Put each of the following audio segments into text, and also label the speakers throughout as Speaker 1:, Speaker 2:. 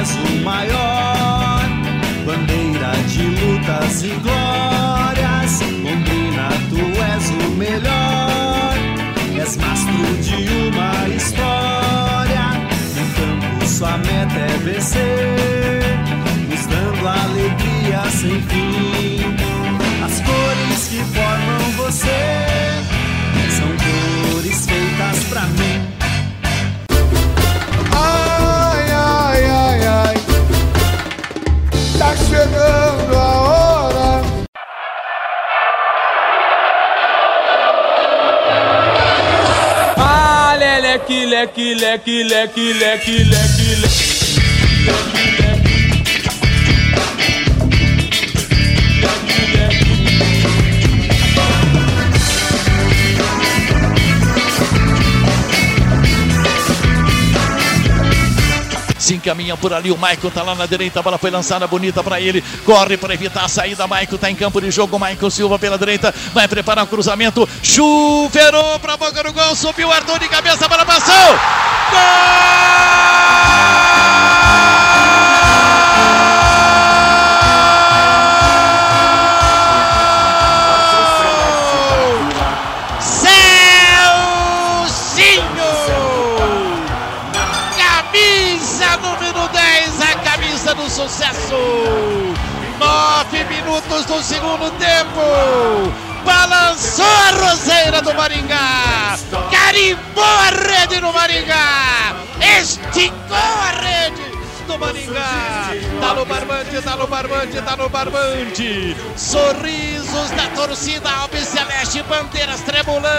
Speaker 1: és o maior. Bandeira de lutas e glórias, Combina tu és o melhor. És mastro de uma história. No campo, sua meta é vencer, nos dando alegria sem fim. As cores que formam você são cores feitas pra mim.
Speaker 2: lucky
Speaker 3: lucky lucky lucky lucky lucky lucky lecky, lecky.
Speaker 4: Se encaminha por ali, o Maicon tá lá na direita, a bola foi lançada bonita para ele, corre para evitar a saída, Maicon tá em campo de jogo, Maicon Silva pela direita, vai preparar o cruzamento, chuveirou pra boca do gol, subiu o Arthur de cabeça, a bola passou! Celcinho! Sucesso. Nove minutos do segundo tempo. Balançou a roseira do Maringá. Carimbou a rede do Maringá. Esticou a rede do Maringá. Tá no barbante, tá no barbante, tá no barbante. Sorrisos da torcida Alves Celeste, bandeiras tremulando.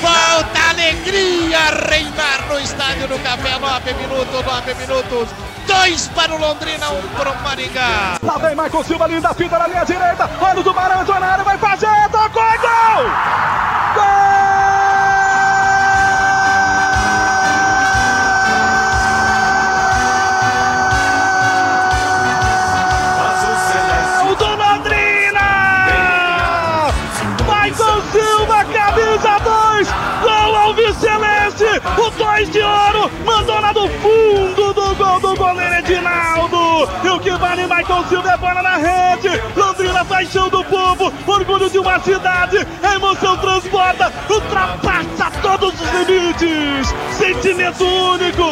Speaker 4: Volta a alegria reinar no estádio do Café. Nove minutos, nove minutos. Dois para o Londrina, um para o Maringá.
Speaker 5: Lá vem Michael Silva, linda fita na minha direita. Olha o Tubarão, entrou na área, vai fazer, tocou, gol! Gol camisa 2, gol Alves Celeste, o 2 de ouro, mandou lá do fundo Michael Silva é bola na rede. Londrina, paixão do povo, orgulho de uma cidade, a emoção transporta, ultrapassa todos os limites. Sentimento único,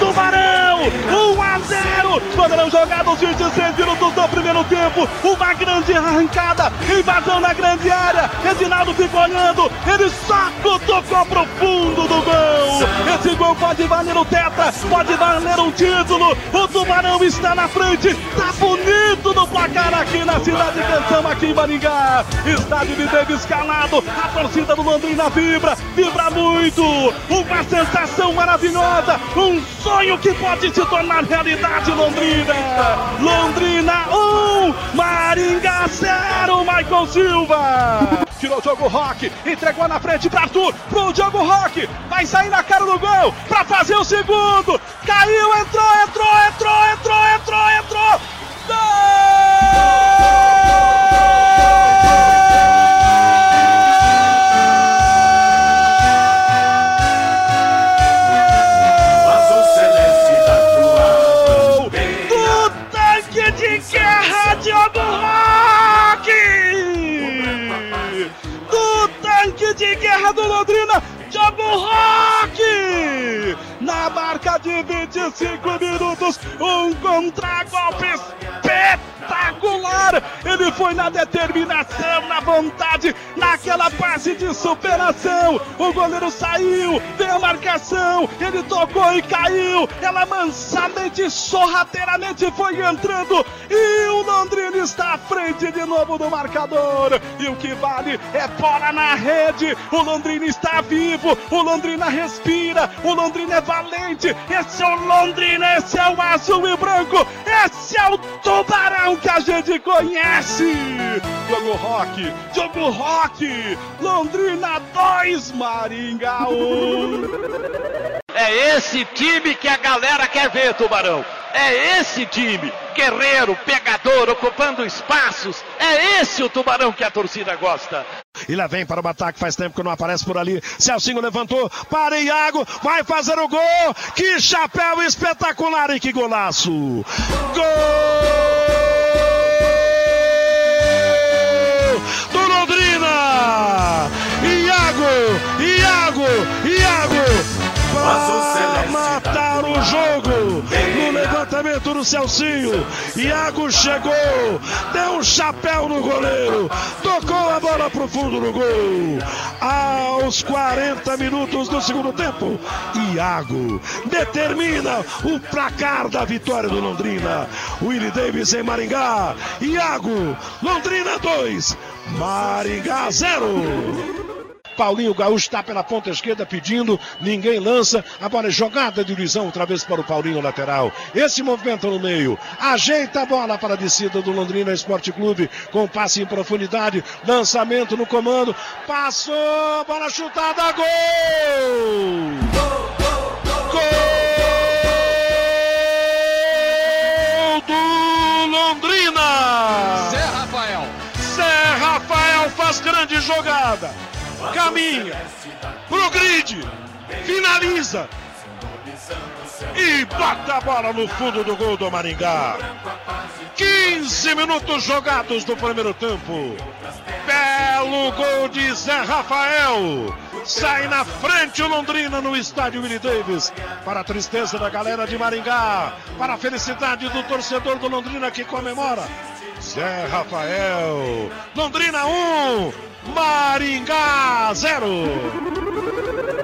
Speaker 5: Tubarão, 1 a 0. Poderão jogar nos 26 minutos do primeiro tempo. Uma grande arrancada, invasão na grande área. Edinaldo ficou olhando, ele só tocou pro fundo do gol. Esse gol pode valer o tetra, pode valer um título. O Tubarão está na frente, tá bonito no placar aqui na cidade Canção, aqui em Maringá. Estádio de teve escalado, a torcida do Londrina vibra, vibra muito. Uma sensação maravilhosa, um sonho que pode se tornar realidade, Londrina. Londrina 1, um, Maringá 0, Michael Silva. Tirou o jogo Rock, entregou na frente para Arthur, pro Diogo Rock, vai sair na cara do gol para fazer o segundo. Caiu, entrou, entrou, entrou, entrou, entrou, entrou. De guerra, Diogo Rock! Do tanque de guerra do Londrina, Diogo Rock! Na marca de 25 minutos, um contragolpe Ele foi na determinação, na vontade, naquela passe de superação. O goleiro saiu, veio a marcação, ele tocou e caiu. Ela mansamente, sorrateiramente foi entrando. E o Londrina está à frente de novo do marcador. E o que vale é bola na rede. O Londrina está vivo, o Londrina respira, o Londrina é valente. Esse é o Londrina, esse é o azul e branco, esse é o tubarão que a gente conhece. Diogo Rock, Diogo Rock, Londrina 2, Maringá 1.
Speaker 4: É esse time que a galera quer ver, Tubarão. É esse time, guerreiro, pegador, ocupando espaços. É esse o Tubarão que a torcida gosta.
Speaker 5: E lá vem para o ataque, faz tempo que não aparece por ali. Celcinho levantou, para Iago, vai fazer o gol. Que chapéu espetacular e que golaço! Gol do Londrina!
Speaker 6: Iago, Iago, Iago! Para matar tá o jogo no levantamento do Celcinho. Iago chegou, deu um chapéu no goleiro, tocou a bola pro fundo do gol. Aos 40 minutos do segundo tempo, Iago determina o placar da vitória do Londrina. Willie Davis em Maringá. Iago, Londrina 2, Maringá 0. Paulinho Gaúcho está pela ponta esquerda pedindo, ninguém lança. A bola é jogada de Luizão outra vez para o Paulinho lateral. Esse movimento no meio. Ajeita a bola para a descida do Londrina Esporte Clube com passe em profundidade. Lançamento no comando. Passou, bola chutada, gol! Gol do Londrina!
Speaker 4: Zé Rafael.
Speaker 6: Zé Rafael faz grande jogada caminha pro grid, finaliza e bota a bola no fundo do gol do Maringá. 15 minutos jogados do primeiro tempo. Belo gol de Zé Rafael. Sai na frente o Londrina no estádio Willie Davis. Para a tristeza da galera de Maringá. Para a felicidade do torcedor do Londrina que comemora. Zé Rafael. Londrina 1, Maringá 0.